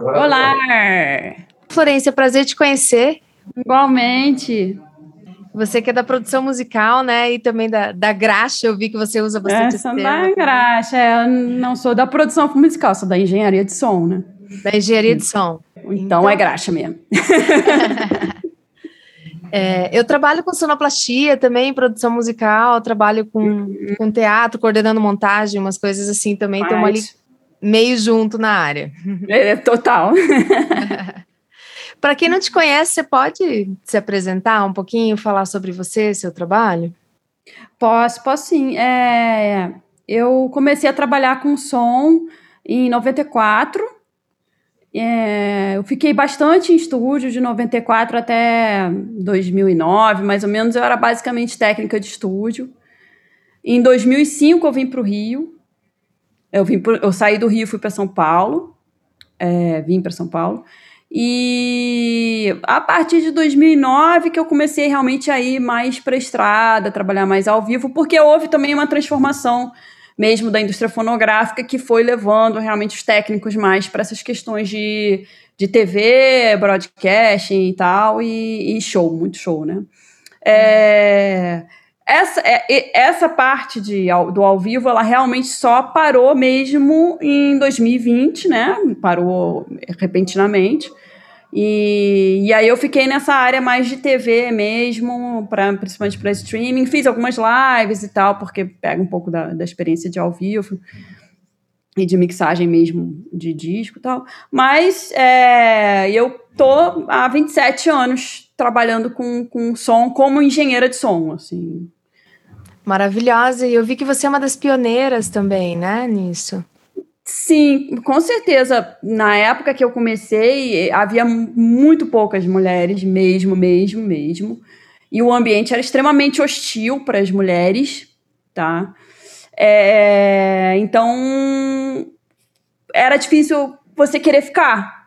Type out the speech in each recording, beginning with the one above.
Olá! Florência, prazer te conhecer. Igualmente. Você que é da produção musical, né? E também da, da graxa, eu vi que você usa bastante Essa esse da graxa, é, eu não sou da produção musical, sou da engenharia de som, né? Da engenharia de som. Então, então é graxa mesmo. é, eu trabalho com sonoplastia também, produção musical, trabalho com, uhum. com teatro, coordenando montagem, umas coisas assim também, estamos ali meio junto na área. É, total. Para quem não te conhece, você pode se apresentar um pouquinho, falar sobre você, seu trabalho? Posso, posso sim. É, eu comecei a trabalhar com som em 94. É, eu fiquei bastante em estúdio de 94 até 2009, mais ou menos. Eu era basicamente técnica de estúdio. Em 2005 eu vim para o Rio. Eu, vim pro, eu saí do Rio, fui para São Paulo. É, vim para São Paulo. E a partir de 2009 que eu comecei realmente a ir mais para estrada, trabalhar mais ao vivo, porque houve também uma transformação mesmo da indústria fonográfica que foi levando realmente os técnicos mais para essas questões de, de TV, broadcasting e tal, e, e show, muito show, né? É, essa, é, essa parte de, do ao vivo, ela realmente só parou mesmo em 2020, né? Parou repentinamente. E, e aí eu fiquei nessa área mais de TV mesmo, pra, principalmente para streaming. Fiz algumas lives e tal, porque pega um pouco da, da experiência de ao vivo e de mixagem mesmo de disco e tal. Mas é, eu tô há 27 anos trabalhando com, com som como engenheira de som, assim. Maravilhosa. E eu vi que você é uma das pioneiras também, né, nisso. Sim, com certeza. Na época que eu comecei, havia muito poucas mulheres, mesmo, mesmo, mesmo. E o ambiente era extremamente hostil para as mulheres, tá? É, então, era difícil você querer ficar,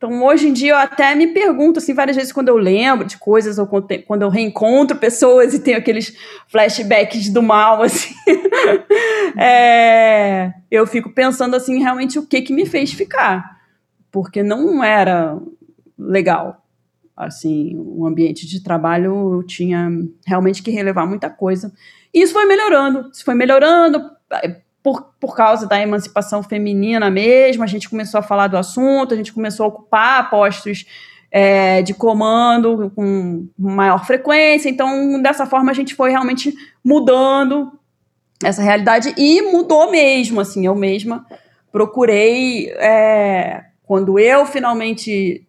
então, hoje em dia, eu até me pergunto, assim, várias vezes quando eu lembro de coisas ou quando eu reencontro pessoas e tenho aqueles flashbacks do mal, assim, é, eu fico pensando, assim, realmente o que que me fez ficar. Porque não era legal. Assim, o ambiente de trabalho eu tinha realmente que relevar muita coisa. E isso foi melhorando, isso foi melhorando por, por causa da emancipação feminina mesmo, a gente começou a falar do assunto, a gente começou a ocupar postos é, de comando com maior frequência. Então, dessa forma, a gente foi realmente mudando essa realidade e mudou mesmo. Assim, eu mesma procurei, é, quando eu finalmente.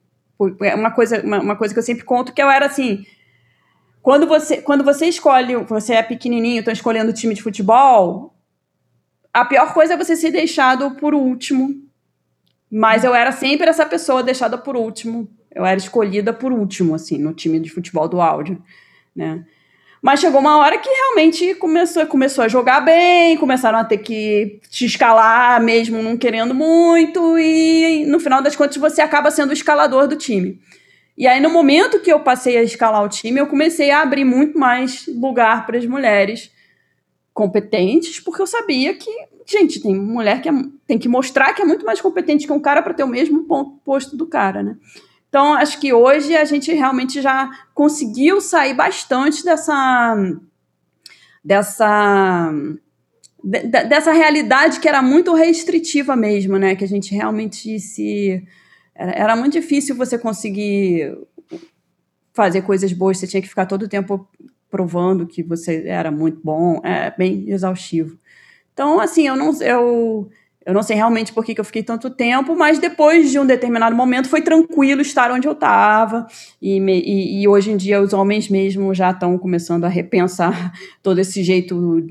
Uma coisa, uma, uma coisa que eu sempre conto que eu era assim. Quando você, quando você escolhe, você é pequenininho, estão escolhendo time de futebol, a pior coisa é você ser deixado por último. Mas eu era sempre essa pessoa deixada por último. Eu era escolhida por último, assim, no time de futebol do áudio, né? Mas chegou uma hora que realmente começou, começou a jogar bem, começaram a ter que te escalar mesmo não querendo muito, e no final das contas você acaba sendo o escalador do time. E aí, no momento que eu passei a escalar o time, eu comecei a abrir muito mais lugar para as mulheres competentes, porque eu sabia que, gente, tem mulher que é, tem que mostrar que é muito mais competente que um cara para ter o mesmo ponto, posto do cara, né? Então, acho que hoje a gente realmente já conseguiu sair bastante dessa dessa dessa realidade que era muito restritiva mesmo, né? Que a gente realmente se era, era muito difícil você conseguir fazer coisas boas, você tinha que ficar todo o tempo provando que você era muito bom, é bem exaustivo. Então, assim, eu não, eu, eu não sei realmente por que, que eu fiquei tanto tempo, mas depois de um determinado momento foi tranquilo estar onde eu estava. E, e, e, hoje em dia os homens mesmo já estão começando a repensar todo esse jeito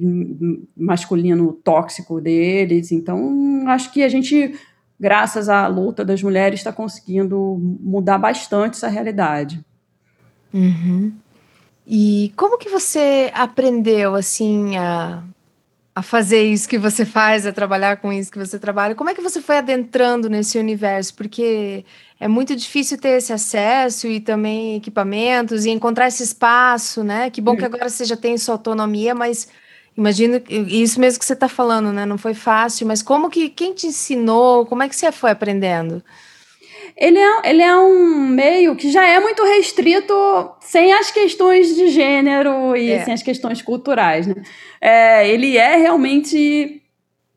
masculino tóxico deles. Então, acho que a gente, graças à luta das mulheres, está conseguindo mudar bastante essa realidade. Uhum. E como que você aprendeu assim a, a fazer isso que você faz, a trabalhar com isso que você trabalha? Como é que você foi adentrando nesse universo? Porque é muito difícil ter esse acesso e também equipamentos e encontrar esse espaço, né? Que bom que agora você já tem sua autonomia, mas Imagino isso mesmo que você está falando, né? Não foi fácil, mas como que quem te ensinou? Como é que você foi aprendendo? Ele é, ele é um meio que já é muito restrito sem as questões de gênero e é. sem as questões culturais, né? É, ele é realmente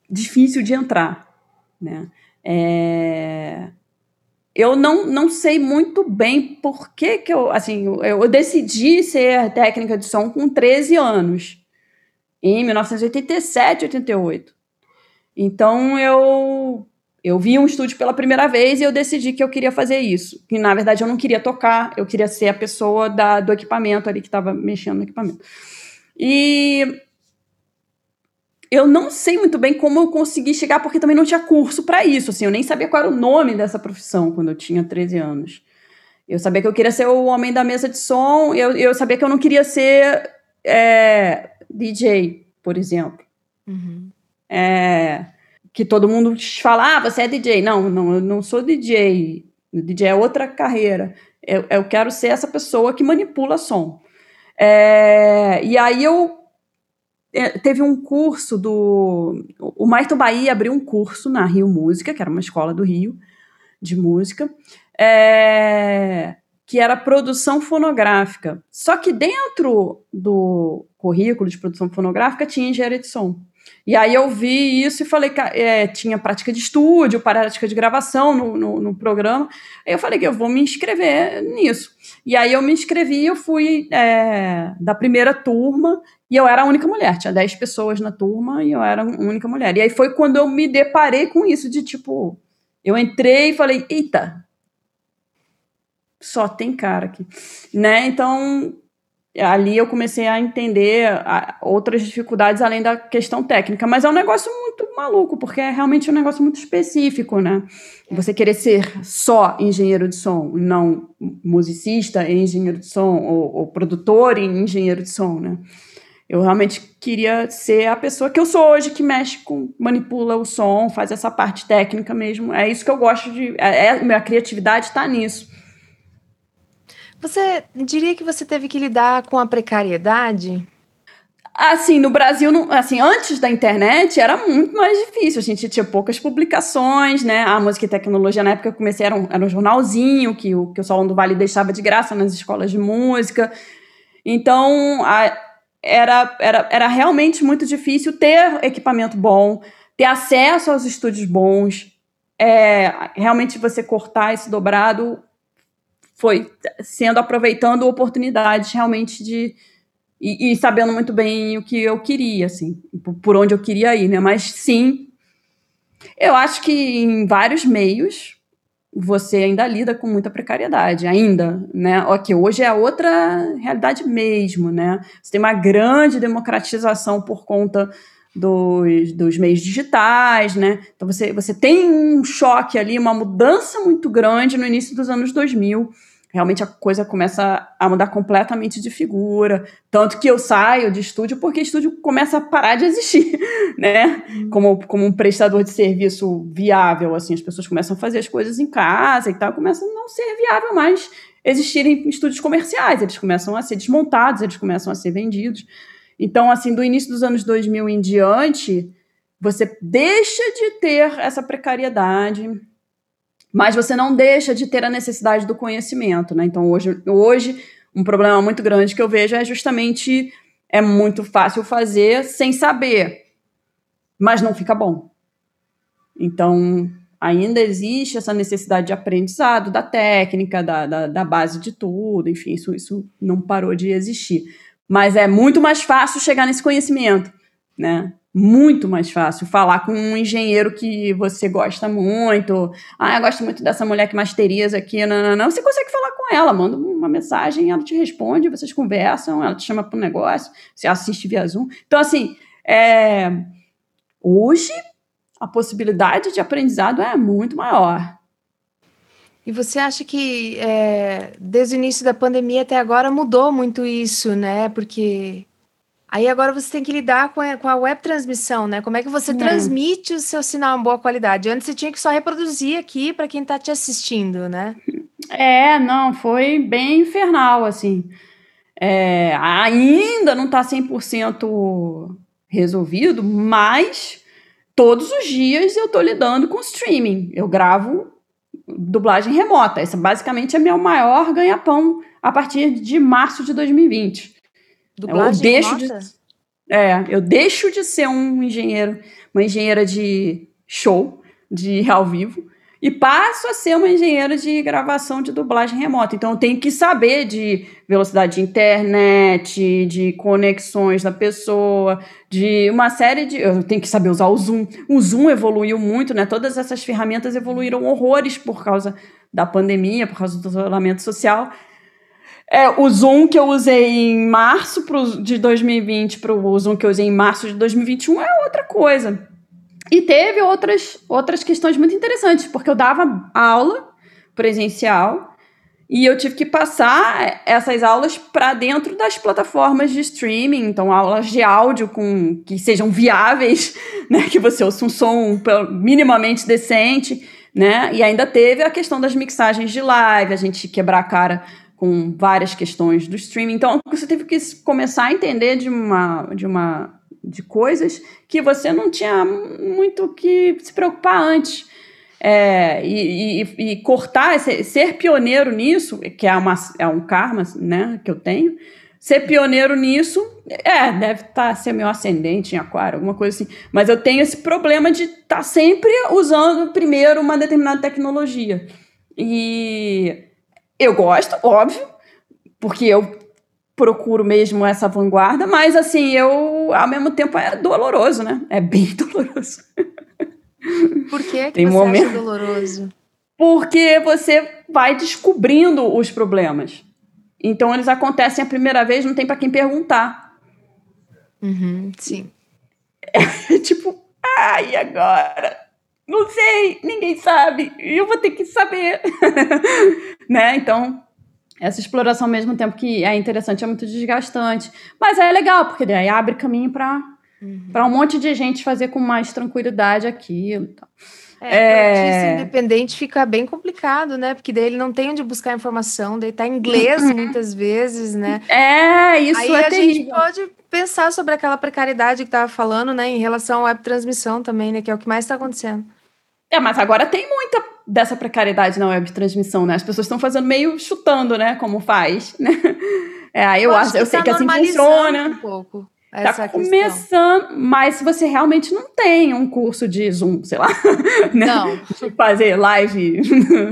difícil de entrar, né? É, eu não, não sei muito bem por que, que eu, assim, eu, eu decidi ser técnica de som com 13 anos, em 1987, 88. Então eu eu vi um estúdio pela primeira vez e eu decidi que eu queria fazer isso. Que na verdade eu não queria tocar, eu queria ser a pessoa da, do equipamento ali que estava mexendo no equipamento. E eu não sei muito bem como eu consegui chegar, porque também não tinha curso para isso. Assim, eu nem sabia qual era o nome dessa profissão quando eu tinha 13 anos. Eu sabia que eu queria ser o homem da mesa de som, eu, eu sabia que eu não queria ser é, DJ, por exemplo. Uhum. É, que todo mundo fala, ah, você é DJ. Não, não, eu não sou DJ. DJ é outra carreira. Eu, eu quero ser essa pessoa que manipula som. É, e aí eu é, teve um curso do. O Maito Bahia abriu um curso na Rio Música, que era uma escola do Rio de música, é, que era produção fonográfica. Só que dentro do currículo de produção fonográfica tinha engenharia de som. E aí eu vi isso e falei que é, tinha prática de estúdio, prática de gravação no, no, no, programa. Aí eu falei que eu vou me inscrever nisso. E aí eu me inscrevi, eu fui é, da primeira turma e eu era a única mulher. Tinha 10 pessoas na turma e eu era a única mulher. E aí foi quando eu me deparei com isso de tipo, eu entrei e falei, eita, só tem cara aqui, né? Então ali eu comecei a entender outras dificuldades além da questão técnica. Mas é um negócio muito maluco, porque é realmente um negócio muito específico, né? Você querer ser só engenheiro de som, não musicista e engenheiro de som, ou, ou produtor e engenheiro de som, né? Eu realmente queria ser a pessoa que eu sou hoje, que mexe com, manipula o som, faz essa parte técnica mesmo. É isso que eu gosto de. É, é minha criatividade está nisso. Você diria que você teve que lidar com a precariedade? Assim, no Brasil, assim, antes da internet era muito mais difícil. A gente tinha poucas publicações, né? A música e tecnologia na época eu comecei era um, era um jornalzinho que o, que o Salão do Vale deixava de graça nas escolas de música. Então, a, era, era, era realmente muito difícil ter equipamento bom, ter acesso aos estúdios bons. É, realmente você cortar esse dobrado foi sendo aproveitando oportunidades realmente de e, e, sabendo muito bem o que eu queria, assim, por onde eu queria ir, né? Mas sim, eu acho que em vários meios você ainda lida com muita precariedade, ainda, né? Ok, hoje é outra realidade mesmo, né? Você tem uma grande democratização por conta dos, dos meios digitais, né? Então você, você tem um choque ali, uma mudança muito grande no início dos anos 2000 realmente a coisa começa a mudar completamente de figura. Tanto que eu saio de estúdio porque estúdio começa a parar de existir, né? Uhum. Como, como um prestador de serviço viável, assim, as pessoas começam a fazer as coisas em casa e tal, começa a não ser viável mais existirem estúdios comerciais, eles começam a ser desmontados, eles começam a ser vendidos. Então, assim, do início dos anos 2000 em diante, você deixa de ter essa precariedade, mas você não deixa de ter a necessidade do conhecimento, né? Então hoje, hoje um problema muito grande que eu vejo é justamente é muito fácil fazer sem saber, mas não fica bom. Então ainda existe essa necessidade de aprendizado da técnica, da, da, da base de tudo, enfim, isso, isso não parou de existir. Mas é muito mais fácil chegar nesse conhecimento, né? muito mais fácil falar com um engenheiro que você gosta muito. Ah, eu gosto muito dessa mulher que masteriza aqui. Não, não, não. Você consegue falar com ela, manda uma mensagem, ela te responde, vocês conversam, ela te chama para um negócio, você assiste via Zoom. Então, assim, é... hoje a possibilidade de aprendizado é muito maior. E você acha que é, desde o início da pandemia até agora mudou muito isso, né? Porque Aí agora você tem que lidar com a, com a web transmissão, né? Como é que você é. transmite o seu sinal em boa qualidade? Antes você tinha que só reproduzir aqui para quem está te assistindo, né? É, não, foi bem infernal, assim. É, ainda não está 100% resolvido, mas todos os dias eu estou lidando com streaming. Eu gravo dublagem remota. Essa basicamente é meu maior ganha-pão a partir de março de 2020. Dublagem eu deixo remota? De, é, eu deixo de ser um engenheiro, uma engenheira de show, de ao vivo, e passo a ser uma engenheira de gravação de dublagem remota. Então eu tenho que saber de velocidade de internet, de conexões da pessoa, de uma série de. Eu tenho que saber usar o Zoom. O Zoom evoluiu muito, né? Todas essas ferramentas evoluíram horrores por causa da pandemia, por causa do isolamento social. É, o Zoom que eu usei em março pro, de 2020 para o Zoom que eu usei em março de 2021 é outra coisa. E teve outras, outras questões muito interessantes, porque eu dava aula presencial e eu tive que passar essas aulas para dentro das plataformas de streaming, então aulas de áudio com que sejam viáveis, né, que você ouça um som minimamente decente, né? E ainda teve a questão das mixagens de live, a gente quebrar a cara com várias questões do streaming. Então, você teve que começar a entender de uma de uma de coisas que você não tinha muito que se preocupar antes. É, e, e, e, cortar, ser pioneiro nisso, que é, uma, é um karma né, que eu tenho, ser pioneiro nisso, é, deve estar tá, ser meu ascendente em aquário, alguma coisa assim. Mas eu tenho esse problema de estar tá sempre usando primeiro uma determinada tecnologia. E eu gosto, óbvio, porque eu procuro mesmo essa vanguarda, mas assim, eu ao mesmo tempo é doloroso, né? É bem doloroso. Por que, que Tem você momento... acha doloroso? Porque você vai descobrindo os problemas. Então eles acontecem a primeira vez, não tem para quem perguntar. Uhum, sim. É tipo, ah, e agora? Não sei, ninguém sabe, eu vou ter que saber. né? Então, essa exploração ao mesmo tempo que é interessante, é muito desgastante. Mas é legal, porque daí abre caminho para uhum. um monte de gente fazer com mais tranquilidade aquilo. Então. É, é... independente fica bem complicado, né? Porque daí ele não tem onde buscar informação, daí tá em inglês uhum. muitas vezes, né? É, isso Aí é a terrível. gente pode pensar sobre aquela precariedade que tava falando, né? Em relação à web transmissão também, né? Que é o que mais está acontecendo. É, mas agora tem muita dessa precariedade na web transmissão, né? As pessoas estão fazendo meio chutando, né? Como faz, né? É, eu, eu acho, eu sei tá que assim funciona. Um pouco. Tá essa tá começando, questão. mas se você realmente não tem um curso de Zoom, sei lá, né? Não. De fazer live,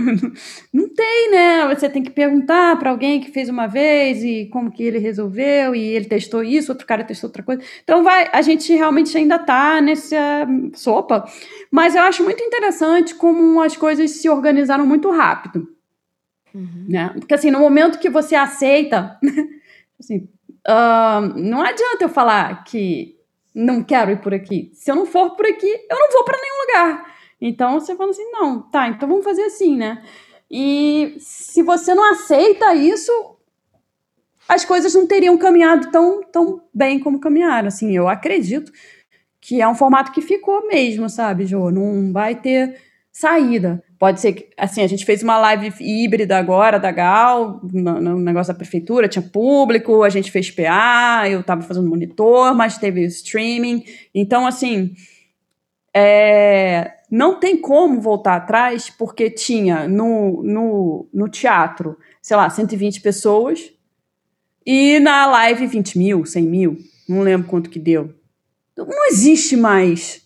não tem, né? Você tem que perguntar para alguém que fez uma vez e como que ele resolveu e ele testou isso, outro cara testou outra coisa. Então vai, a gente realmente ainda tá nessa sopa, mas eu acho muito interessante como as coisas se organizaram muito rápido. Uhum. Né? Porque assim, no momento que você aceita, assim, Uh, não adianta eu falar que não quero ir por aqui. Se eu não for por aqui, eu não vou para nenhum lugar. Então você fala assim: não, tá, então vamos fazer assim, né? E se você não aceita isso, as coisas não teriam caminhado tão, tão bem como caminharam. Assim, eu acredito que é um formato que ficou mesmo, sabe, Jô? Não vai ter saída. Pode ser que, assim, a gente fez uma live híbrida agora da Gal, no, no, negócio da prefeitura, tinha público, a gente fez PA, eu estava fazendo monitor, mas teve streaming. Então, assim, é, não tem como voltar atrás, porque tinha no, no, no teatro, sei lá, 120 pessoas, e na live 20 mil, 100 mil, não lembro quanto que deu. Não existe mais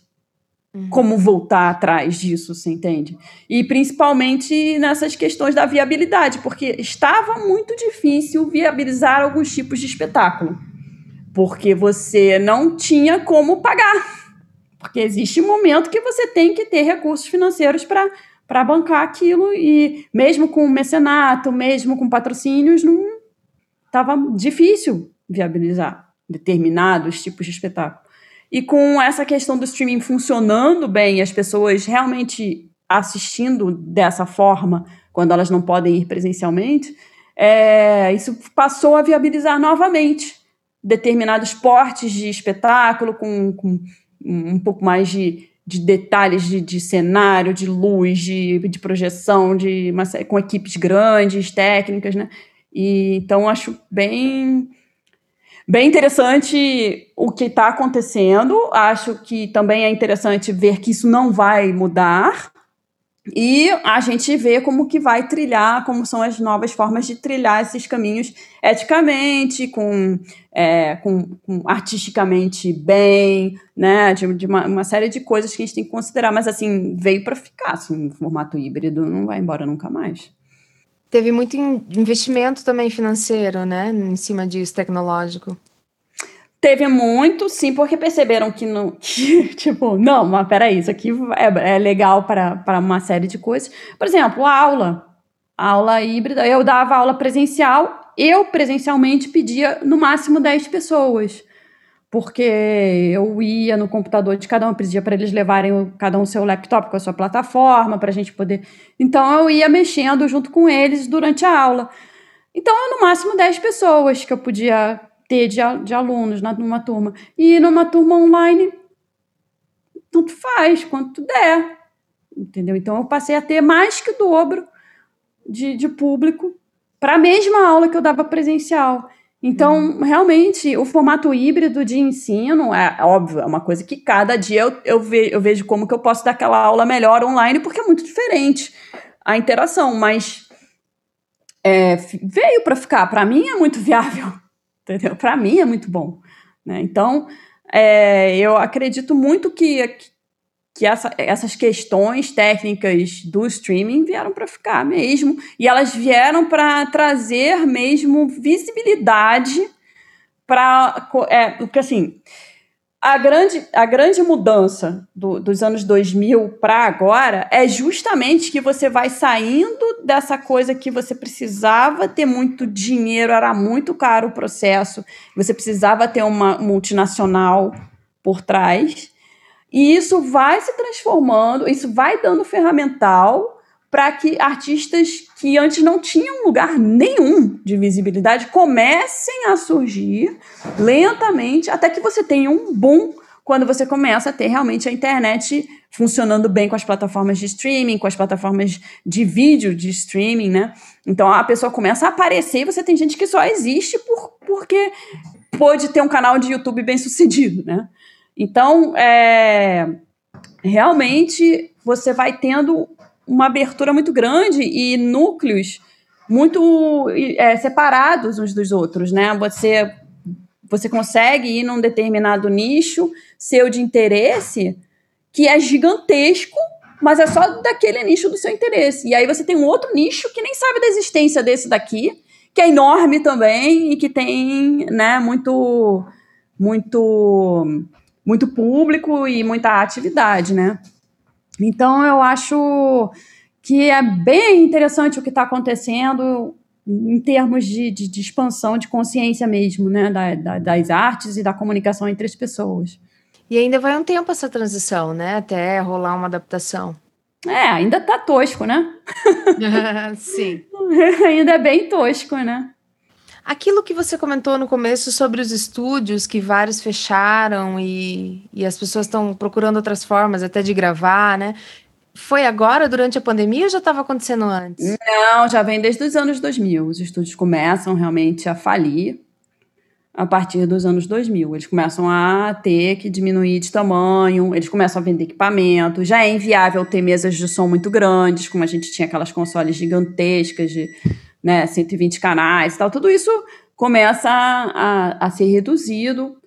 Uhum. como voltar atrás disso, você entende? E principalmente nessas questões da viabilidade, porque estava muito difícil viabilizar alguns tipos de espetáculo, porque você não tinha como pagar. Porque existe um momento que você tem que ter recursos financeiros para para bancar aquilo e mesmo com mecenato, mesmo com patrocínios, não estava difícil viabilizar determinados tipos de espetáculo. E com essa questão do streaming funcionando bem, as pessoas realmente assistindo dessa forma, quando elas não podem ir presencialmente, é, isso passou a viabilizar novamente determinados portes de espetáculo com, com um pouco mais de, de detalhes de, de, cenário, de luz, de, de projeção, de uma, com equipes grandes, técnicas, né? E, então acho bem bem interessante o que está acontecendo. Acho que também é interessante ver que isso não vai mudar. E a gente vê como que vai trilhar, como são as novas formas de trilhar esses caminhos eticamente, com, é, com, com artisticamente bem, né? De, de uma, uma, série de coisas que a gente tem que considerar, mas assim, veio para ficar, assim, formato híbrido, não vai embora nunca mais. Teve muito investimento também financeiro, né? Em cima disso, tecnológico. Teve muito, sim, porque perceberam que não. Que, tipo, não, mas peraí, isso aqui é, é legal para, uma série de coisas. Por exemplo, aula. Aula híbrida. Eu dava aula presencial, eu presencialmente pedia no máximo 10 pessoas. Porque eu ia no computador de cada um, pedia para eles levarem cada um o seu laptop com a sua plataforma, para a gente poder. Então eu ia mexendo junto com eles durante a aula. Então, no máximo 10 pessoas que eu podia ter de, de alunos numa turma. E numa turma online, tanto faz, quanto der. Entendeu? Então eu passei a ter mais que o dobro de, de público para a mesma aula que eu dava presencial. Então, realmente, o formato híbrido de ensino é óbvio, é uma coisa que cada dia eu, eu, ve, eu vejo como que eu posso dar aquela aula melhor online, porque é muito diferente a interação, mas é, veio para ficar. Para mim é muito viável entendeu? Para mim é muito bom. Né? Então, é, eu acredito muito que, que essa, essas questões técnicas do streaming vieram para ficar mesmo, e elas vieram para trazer mesmo visibilidade para. É, porque assim a grande, a grande mudança do, dos anos 2000 para agora é justamente que você vai saindo dessa coisa que você precisava ter muito dinheiro, era muito caro o processo, você precisava ter uma multinacional por trás, e isso vai se transformando, isso vai dando ferramental para que artistas que antes não tinham lugar nenhum de visibilidade comecem a surgir lentamente, até que você tenha um boom quando você começa a ter realmente a internet funcionando bem com as plataformas de streaming, com as plataformas de vídeo de streaming, né? Então a pessoa começa a aparecer e você tem gente que só existe por, porque pôde ter um canal de YouTube bem sucedido, né? Então, é, realmente você vai tendo uma abertura muito grande e núcleos muito é, separados uns dos outros, né? Você você consegue ir num determinado nicho seu de interesse que é gigantesco, mas é só daquele nicho do seu interesse. E aí você tem um outro nicho que nem sabe da existência desse daqui, que é enorme também e que tem, né, muito muito muito público e muita atividade, né? Então, eu acho que é bem interessante o que está acontecendo em termos de, de, de, expansão de consciência mesmo, né, da, da, das artes e da comunicação entre as pessoas. E ainda vai um tempo essa transição, né, até rolar uma adaptação. É, ainda tá tosco, né? Sim. ainda é bem tosco, né? Aquilo que você comentou no começo sobre os estúdios, que vários fecharam e, e as pessoas estão procurando outras formas até de gravar, né? Foi agora, durante a pandemia, ou já estava acontecendo antes? Não, já vem desde os anos 2000. Os estúdios começam realmente a falir a partir dos anos 2000. Eles começam a ter que diminuir de tamanho, eles começam a vender equipamento. Já é inviável ter mesas de som muito grandes, como a gente tinha aquelas consoles gigantescas de né, 120 canais e tal, tudo isso começa a, a, a ser reduzido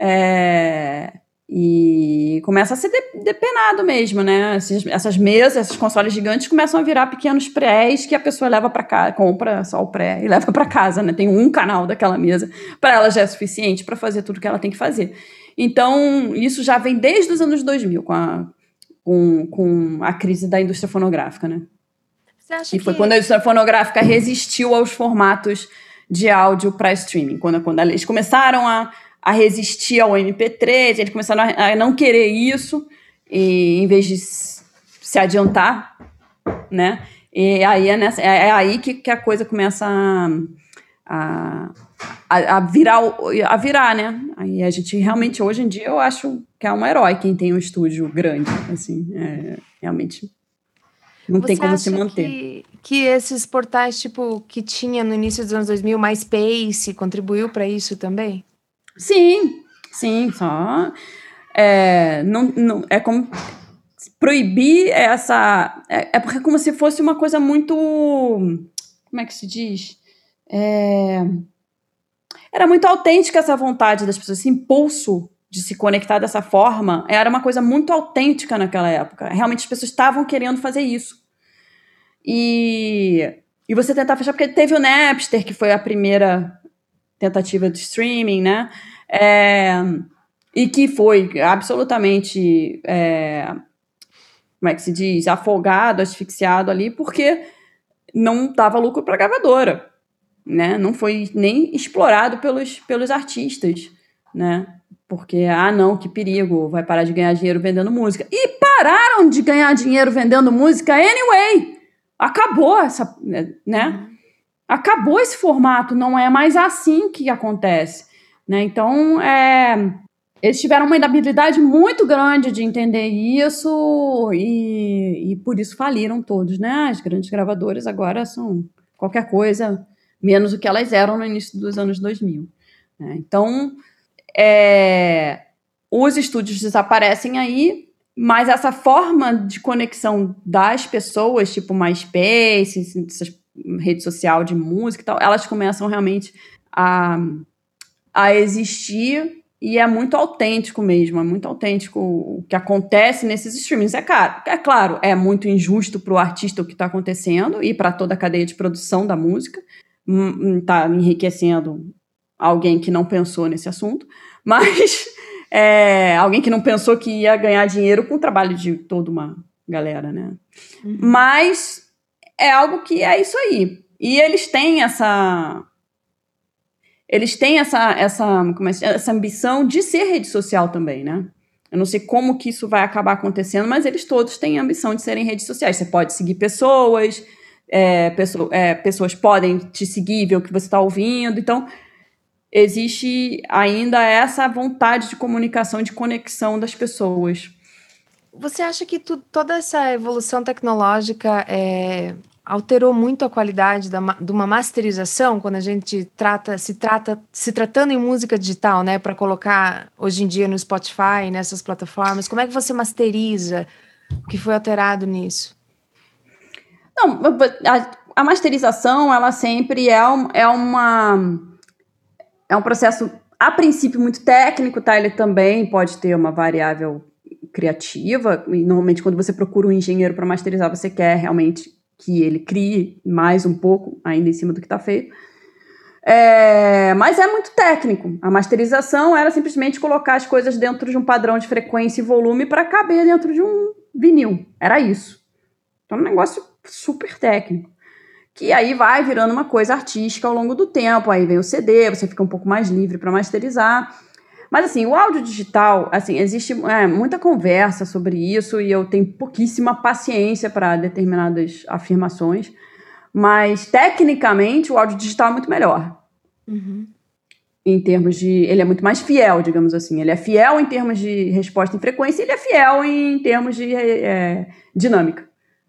é, e começa a ser de, depenado mesmo, né? Essas, essas mesas, esses consoles gigantes começam a virar pequenos prés que a pessoa leva para casa, compra só o pré e leva para casa, né? Tem um canal daquela mesa, para ela já é suficiente para fazer tudo que ela tem que fazer. Então, isso já vem desde os anos 2000, com a, com, com a crise da indústria fonográfica, né? E foi que... quando a indústria fonográfica resistiu aos formatos de áudio para streaming. Quando, quando eles começaram a, a resistir ao MP3, eles começaram a, a não querer isso, e, em vez de se adiantar, né? E aí é, nessa, é, é aí que, que, a coisa começa a, a, a, virar, a virar, né? Aí a gente realmente, hoje em dia, eu acho que é um herói quem tem um estúdio grande, assim, é, realmente não Você tem como se manter. Que, que esses portais, tipo, que tinha no início dos anos 2000, MySpace, contribuiu para isso também? Sim, sim, só. É, não, não, é como proibir essa. É, é porque é como se fosse uma coisa muito. Como é que se diz? É, era muito autêntica essa vontade das pessoas, esse impulso de se conectar dessa forma, era uma coisa muito autêntica naquela época. Realmente as pessoas estavam querendo fazer isso. E, e você tentar fechar, porque teve o Napster, que foi a primeira tentativa de streaming, né? É, e que foi absolutamente, é, como é que se diz, afogado, asfixiado ali, porque não dava lucro para a gravadora, né? Não foi nem explorado pelos, pelos artistas, né? Porque, ah, não, que perigo, vai parar de ganhar dinheiro vendendo música. E pararam de ganhar dinheiro vendendo música anyway. Acabou essa, né? Acabou esse formato, não é mais assim que acontece, né? Então, é, eles tiveram uma inabilidade muito grande de entender isso e, e por isso faliram todos, né? As grandes gravadoras agora são qualquer coisa menos o que elas eram no início dos anos 2000. Né? Então, é, os estúdios desaparecem aí, mas essa forma de conexão das pessoas, tipo MySpace, essas rede social de música e tal, elas começam realmente a, a existir e é muito autêntico mesmo, é muito autêntico o que acontece nesses streamings. É claro, é, claro, é muito injusto para o artista o que está acontecendo e para toda a cadeia de produção da música, está hum, enriquecendo alguém que não pensou nesse assunto, mas é, alguém que não pensou que ia ganhar dinheiro com o trabalho de toda uma galera, né? Uhum. Mas é algo que é isso aí. E eles têm essa eles têm essa, essa, como é, essa ambição de ser rede social também, né? Eu não sei como que isso vai acabar acontecendo, mas eles todos têm a ambição de serem redes sociais. Você pode seguir pessoas, é, pessoa, é, pessoas podem te seguir, ver o que você está ouvindo. Então, existe ainda essa vontade de comunicação, de conexão das pessoas. Você acha que tu, toda essa evolução tecnológica é, alterou muito a qualidade da, de uma masterização quando a gente trata se trata se tratando em música digital, né, para colocar hoje em dia no Spotify, nessas plataformas. Como é que você masteriza? O que foi alterado nisso? Não, a, a masterização ela sempre é, um, é uma é um processo a princípio muito técnico, tá? Ele também pode ter uma variável criativa. E normalmente quando você procura um engenheiro para masterizar, você quer realmente que ele crie mais um pouco ainda em cima do que está feito. É, mas é muito técnico. A masterização era simplesmente colocar as coisas dentro de um padrão de frequência e volume para caber dentro de um vinil. Era isso. Então, um negócio super técnico. Que aí vai virando uma coisa artística ao longo do tempo. Aí vem o CD, você fica um pouco mais livre para masterizar. Mas assim, o áudio digital, assim, existe é, muita conversa sobre isso e eu tenho pouquíssima paciência para determinadas afirmações. Mas tecnicamente o áudio digital é muito melhor. Uhum. Em termos de. Ele é muito mais fiel, digamos assim. Ele é fiel em termos de resposta em frequência e ele é fiel em termos de é, dinâmica.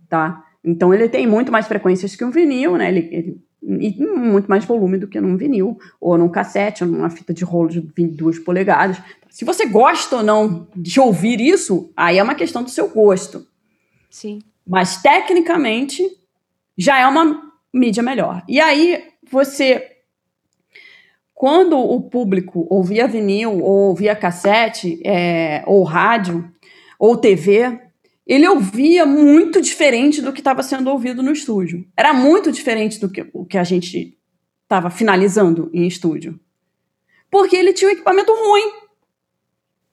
Tá? Então ele tem muito mais frequências que um vinil, né? Ele, ele e muito mais volume do que num vinil, ou num cassete, ou numa fita de rolo de 22 polegadas. Se você gosta ou não de ouvir isso, aí é uma questão do seu gosto. Sim. Mas tecnicamente já é uma mídia melhor. E aí você quando o público ouvia vinil ou ouvia cassete, é, ou rádio, ou TV, ele ouvia muito diferente do que estava sendo ouvido no estúdio. Era muito diferente do que o que a gente estava finalizando em estúdio. Porque ele tinha um equipamento ruim.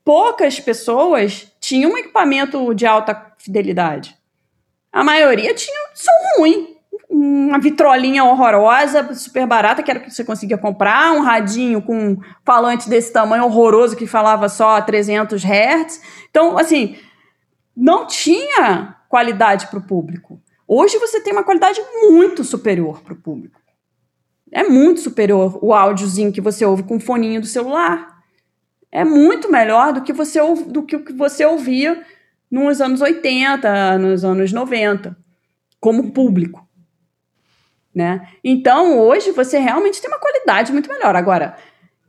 Poucas pessoas tinham um equipamento de alta fidelidade. A maioria tinha som ruim. Uma vitrolinha horrorosa, super barata, que era o que você conseguia comprar, um radinho com um falante desse tamanho horroroso que falava só 300 Hz. Então, assim, não tinha qualidade para o público. Hoje você tem uma qualidade muito superior para o público. É muito superior o áudiozinho que você ouve com o foninho do celular. É muito melhor do que você do que o que você ouvia nos anos 80, nos anos 90, como público. Né? Então, hoje você realmente tem uma qualidade muito melhor. Agora,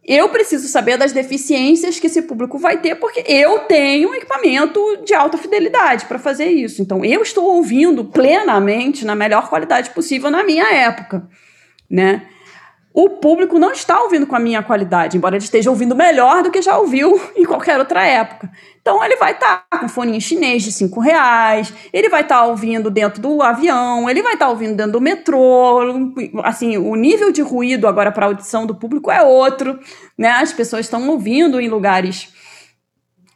eu preciso saber das deficiências que esse público vai ter, porque eu tenho um equipamento de alta fidelidade para fazer isso. Então, eu estou ouvindo plenamente na melhor qualidade possível na minha época, né? O público não está ouvindo com a minha qualidade, embora ele esteja ouvindo melhor do que já ouviu em qualquer outra época. Então ele vai estar tá com fone chinês de cinco reais, ele vai estar tá ouvindo dentro do avião, ele vai estar tá ouvindo dentro do metrô. Assim, o nível de ruído agora para a audição do público é outro, né? As pessoas estão ouvindo em lugares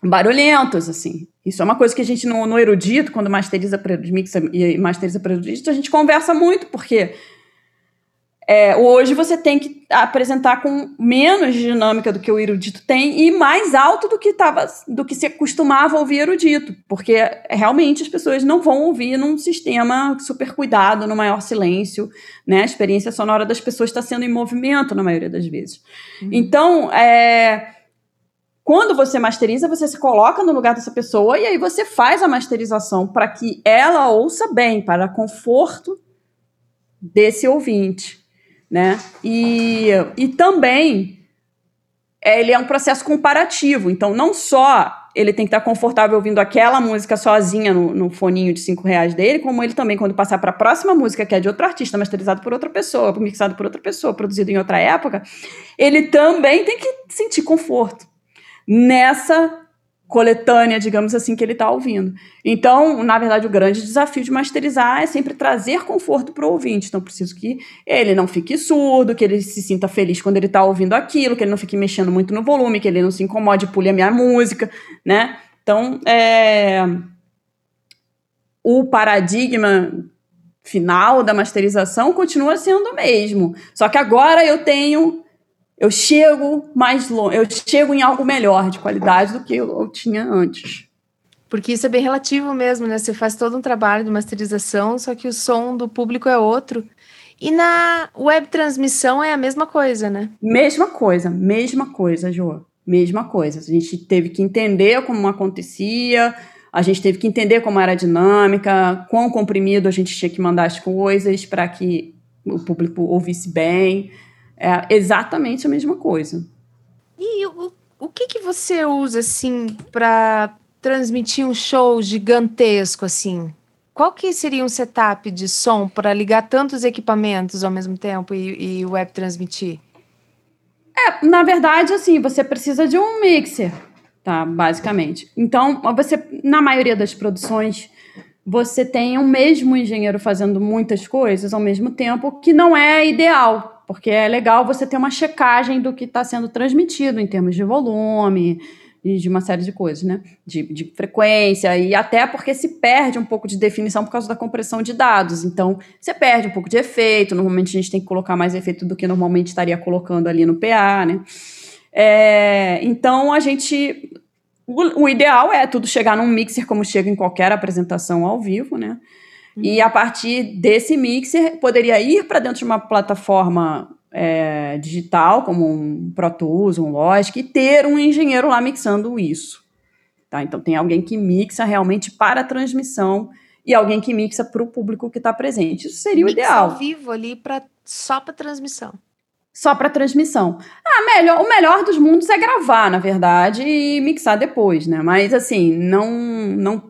barulhentos, assim. Isso é uma coisa que a gente no, no erudito, quando masteriza, mixa e masteriza para erudito, a gente conversa muito, porque é, hoje você tem que apresentar com menos dinâmica do que o erudito tem e mais alto do que tava, do que se costumava ouvir erudito, porque realmente as pessoas não vão ouvir num sistema super cuidado, no maior silêncio, né? A experiência sonora das pessoas está sendo em movimento na maioria das vezes. Uhum. Então, é, quando você masteriza, você se coloca no lugar dessa pessoa e aí você faz a masterização para que ela ouça bem, para conforto desse ouvinte né? E, e também é, ele é um processo comparativo, então não só ele tem que estar confortável ouvindo aquela música sozinha no, no foninho de cinco reais dele, como ele também, quando passar para a próxima música, que é de outro artista, masterizado por outra pessoa, mixado por outra pessoa, produzido em outra época, ele também tem que sentir conforto nessa coletânea, digamos assim, que ele está ouvindo. Então, na verdade, o grande desafio de masterizar é sempre trazer conforto para o ouvinte. Então, preciso que ele não fique surdo, que ele se sinta feliz quando ele está ouvindo aquilo, que ele não fique mexendo muito no volume, que ele não se incomode pule a minha música, né? Então, é... o paradigma final da masterização continua sendo o mesmo. Só que agora eu tenho eu chego mais longe, eu chego em algo melhor de qualidade do que eu, tinha antes. Porque isso é bem relativo mesmo, né? Você faz todo um trabalho de masterização, só que o som do público é outro. E na web transmissão é a mesma coisa, né? Mesma coisa, mesma coisa, Jo. Mesma coisa. A gente teve que entender como acontecia, a gente teve que entender como era a dinâmica, quão comprimido a gente tinha que mandar as coisas para que o público ouvisse bem. É exatamente a mesma coisa. E o, o que, que você usa, assim, para transmitir um show gigantesco, assim? Qual que seria um setup de som para ligar tantos equipamentos ao mesmo tempo e, e web transmitir? É, na verdade, assim, você precisa de um mixer, tá? Basicamente. Então, você, na maioria das produções, você tem um mesmo engenheiro fazendo muitas coisas ao mesmo tempo, que não é ideal, porque é legal você ter uma checagem do que está sendo transmitido em termos de volume e de uma série de coisas, né? De, de, frequência e até porque se perde um pouco de definição por causa da compressão de dados. Então, você perde um pouco de efeito. Normalmente a gente tem que colocar mais efeito do que normalmente estaria colocando ali no PA, né? É, então, a gente. O, o ideal é tudo chegar num mixer como chega em qualquer apresentação ao vivo, né? E a partir desse mixer, poderia ir para dentro de uma plataforma é, digital, como um Pro Tools, um Logic, e ter um engenheiro lá mixando isso. Tá? Então, tem alguém que mixa realmente para a transmissão e alguém que mixa para o público que está presente. Isso seria Mixa o ideal. ao vivo ali pra, só para transmissão. Só para transmissão. Ah, melhor, o melhor dos mundos é gravar, na verdade, e mixar depois, né? Mas assim, não, não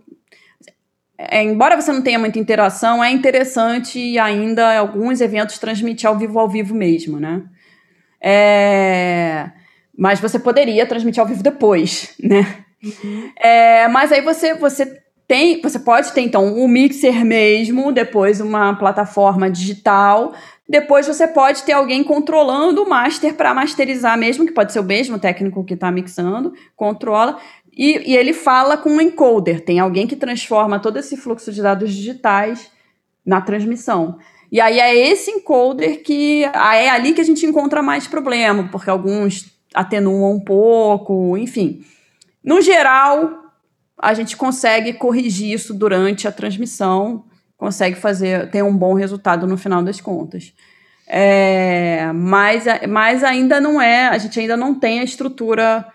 é, embora você não tenha muita interação, é interessante ainda alguns eventos transmitir ao vivo ao vivo mesmo, né? É, mas você poderia transmitir ao vivo depois, né? É, mas aí você, você tem, você pode ter então o um mixer mesmo, depois uma plataforma digital, depois você pode ter alguém controlando o master para masterizar mesmo, que pode ser o mesmo técnico que está mixando, controla, e, e ele fala com um encoder, tem alguém que transforma todo esse fluxo de dados digitais na transmissão. E aí é esse encoder que é ali que a gente encontra mais problema, porque alguns atenuam um pouco, enfim. No geral, a gente consegue corrigir isso durante a transmissão, consegue fazer ter um bom resultado no final das contas. É, mas, mas ainda não é, a gente ainda não tem a estrutura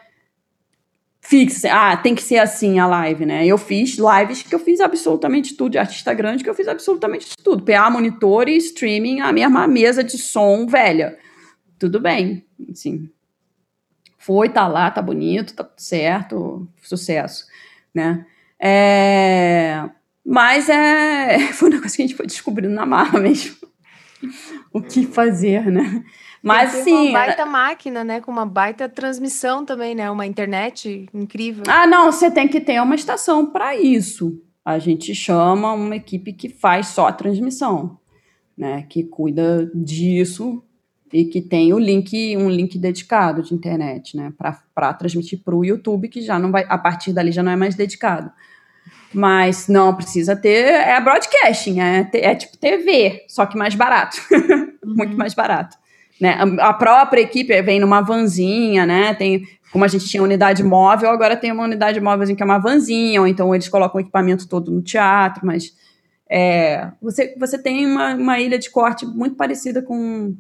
fixa. Ah, tem que ser assim a live, né? Eu fiz lives que eu fiz absolutamente tudo, artista grande que eu fiz absolutamente tudo. PA, monitor e streaming, a mesma mesa de som velha. Tudo bem, assim. Foi, tá lá, tá bonito, tá tudo certo, sucesso, né? É, mas é, foi um negócio que a gente foi descobrindo na marra mesmo. o que fazer, né? Mas sim. Uma baita máquina, né? Com uma baita transmissão também, né? Uma internet incrível. Ah, não, você tem que ter uma estação para isso. A gente chama uma equipe que faz só a transmissão, né? Que cuida disso e que tem o link, um link dedicado de internet, né? Para transmitir para o YouTube, que já não vai, a partir dali já não é mais dedicado. Mas não precisa ter. É broadcasting, é, é tipo TV, só que mais barato. Uhum. Muito mais barato. Né? A própria equipe vem numa vanzinha, né? Tem, como a gente tinha unidade móvel, agora tem uma unidade móvel que é uma vanzinha, ou então eles colocam o equipamento todo no teatro, mas é, você, você tem uma, uma ilha de corte muito parecida com,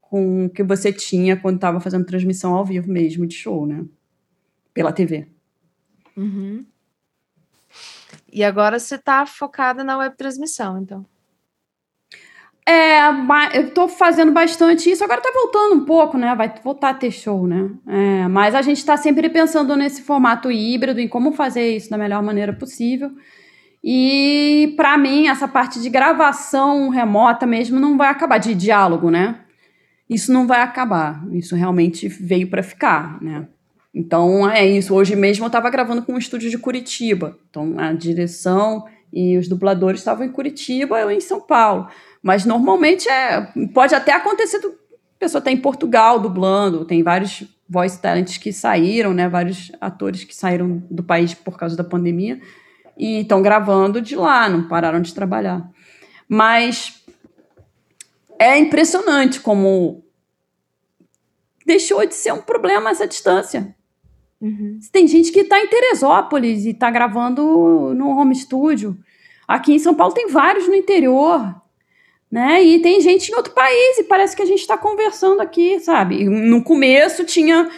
com o que você tinha quando estava fazendo transmissão ao vivo mesmo de show, né? Pela TV. Uhum. E agora você está focada na web transmissão, então. É, eu tô fazendo bastante isso. Agora tá voltando um pouco, né? Vai voltar a ter show, né? É, mas a gente tá sempre pensando nesse formato híbrido, em como fazer isso da melhor maneira possível. E para mim, essa parte de gravação remota mesmo não vai acabar, de diálogo, né? Isso não vai acabar. Isso realmente veio para ficar, né? Então é isso. Hoje mesmo eu estava gravando com um estúdio de Curitiba. Então a direção e os dubladores estavam em Curitiba, eu em São Paulo. Mas normalmente é, pode até acontecer do a pessoa tá em Portugal dublando, tem vários voice talents que saíram, né, vários atores que saíram do país por causa da pandemia e estão gravando de lá, não pararam de trabalhar. Mas é impressionante como deixou de ser um problema essa distância. Uhum. Tem gente que está em Teresópolis e está gravando no home studio. Aqui em São Paulo tem vários no interior, né? E tem gente em outro país e parece que a gente está conversando aqui, sabe? No começo tinha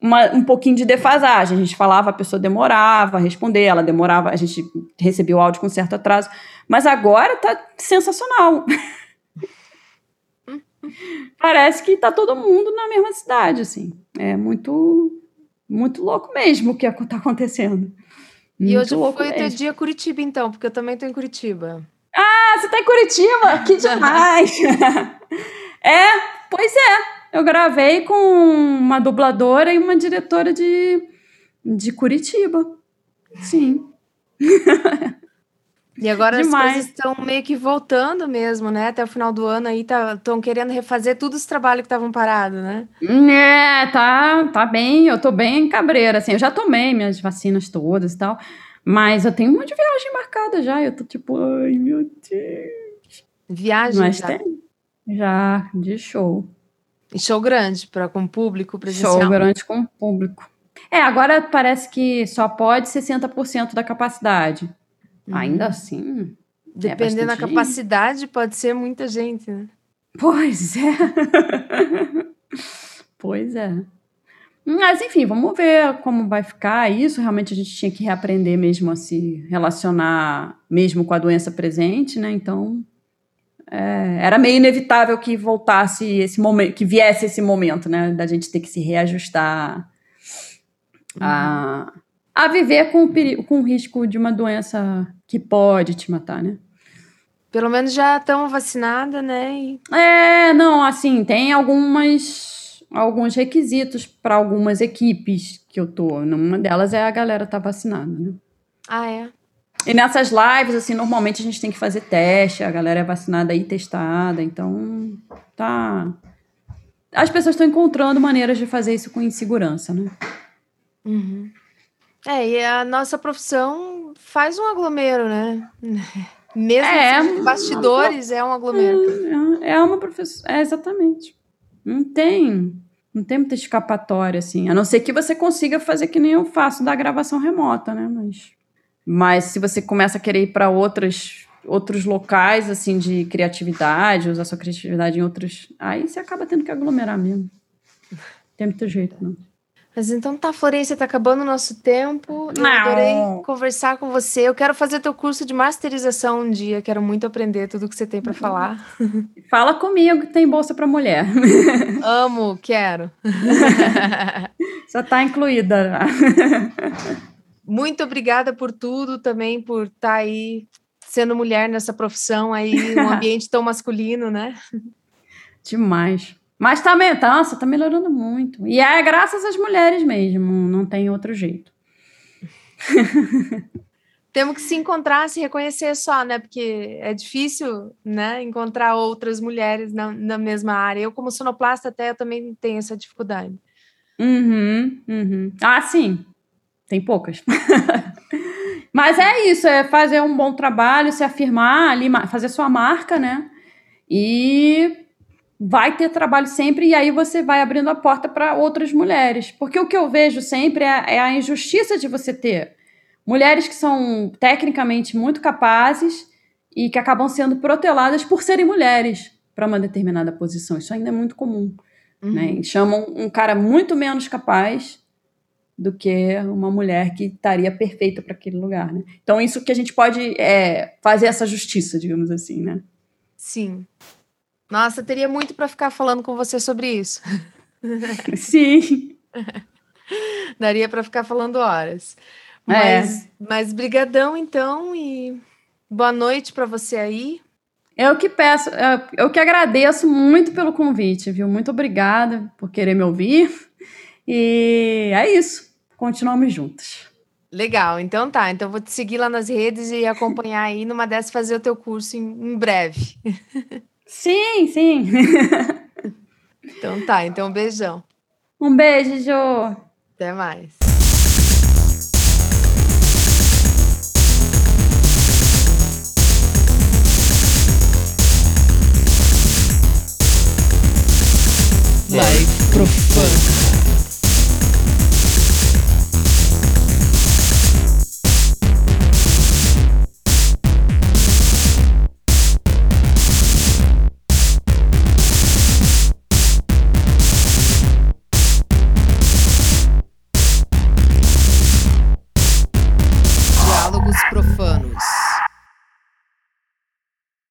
uma, um pouquinho de defasagem. A gente falava, a pessoa demorava a responder, ela demorava, a gente recebia o áudio com certo atraso. Mas agora tá sensacional. Parece que tá todo mundo na mesma cidade, assim. É muito muito louco mesmo o que está acontecendo. E hoje foi o teu dia Curitiba, então, porque eu também estou em Curitiba. Ah, você está em Curitiba? Que demais! é, pois é. Eu gravei com uma dubladora e uma diretora de, de Curitiba. Sim. E agora Demais. as coisas estão meio que voltando mesmo, né? Até o final do ano aí estão tá, querendo refazer todos os trabalhos que estavam parados, né? É, tá, tá bem, eu tô bem cabreira, assim, eu já tomei minhas vacinas todas e tal, mas eu tenho um monte de viagem marcada já, eu tô tipo, ai meu Deus. Viagem mas já? Tem, já, de show. E show grande, para com público presencial? Show grande com público. É, agora parece que só pode 60% da capacidade. Uhum. Ainda assim. É Dependendo é da capacidade, pode ser muita gente, né? Pois é. pois é. Mas enfim, vamos ver como vai ficar isso. Realmente a gente tinha que reaprender mesmo a se relacionar mesmo com a doença presente, né? Então é, era meio inevitável que voltasse esse momento, que viesse esse momento, né? Da gente ter que se reajustar a, a viver com o, perigo, com o risco de uma doença que pode te matar, né? Pelo menos já estão vacinada, né? E... É, não, assim, tem algumas alguns requisitos para algumas equipes que eu tô. Uma delas é a galera tá vacinada, né? Ah, é. E nessas lives, assim, normalmente a gente tem que fazer teste, a galera é vacinada e testada, então tá. As pessoas estão encontrando maneiras de fazer isso com insegurança, né? Uhum. É, e a nossa profissão faz um aglomero, né? Mesmo é, de bastidores, é um aglomero. É, é uma profissão, é exatamente. Não tem, não tem muita escapatória, assim. A não ser que você consiga fazer que nem eu faço da gravação remota, né? Mas, mas se você começa a querer ir para outras outros locais, assim, de criatividade, usar sua criatividade em outros... Aí você acaba tendo que aglomerar mesmo. Tem muito jeito, não. Mas então tá, Florência, tá acabando o nosso tempo. Eu Não. adorei conversar com você. Eu quero fazer teu curso de masterização um dia. Quero muito aprender tudo que você tem para falar. Fala comigo, tem bolsa para mulher. Amo, quero. Já tá incluída. Muito obrigada por tudo também, por estar tá aí sendo mulher nessa profissão aí, um ambiente tão masculino, né? Demais. Mas tá, nossa, tá melhorando muito. E é graças às mulheres mesmo, não tem outro jeito. Temos que se encontrar, se reconhecer só, né? Porque é difícil, né? Encontrar outras mulheres na, na mesma área. Eu, como sonoplasta, até eu também tenho essa dificuldade. Uhum, uhum. Ah, sim. Tem poucas. Mas é isso, é fazer um bom trabalho, se afirmar ali, fazer sua marca, né? E vai ter trabalho sempre e aí você vai abrindo a porta para outras mulheres. Porque o que eu vejo sempre é, é, a injustiça de você ter mulheres que são tecnicamente muito capazes e que acabam sendo proteladas por serem mulheres para uma determinada posição. Isso ainda é muito comum. Uhum. Né? Chamam um cara muito menos capaz do que uma mulher que estaria perfeita para aquele lugar. Né? Então, isso que a gente pode é, fazer essa justiça, digamos assim. Né? Sim. Nossa, teria muito para ficar falando com você sobre isso. Sim. Daria para ficar falando horas. Mas, é. mas brigadão então e boa noite para você aí. Eu que peço, eu que agradeço muito pelo convite, viu? Muito obrigada por querer me ouvir. E é isso. Continuamos juntos. Legal, então tá. Então vou te seguir lá nas redes e acompanhar aí numa dessas fazer o teu curso em, em breve. Sim, sim. então tá, então um beijão. Um beijo, Jo. Até mais. Live Profano.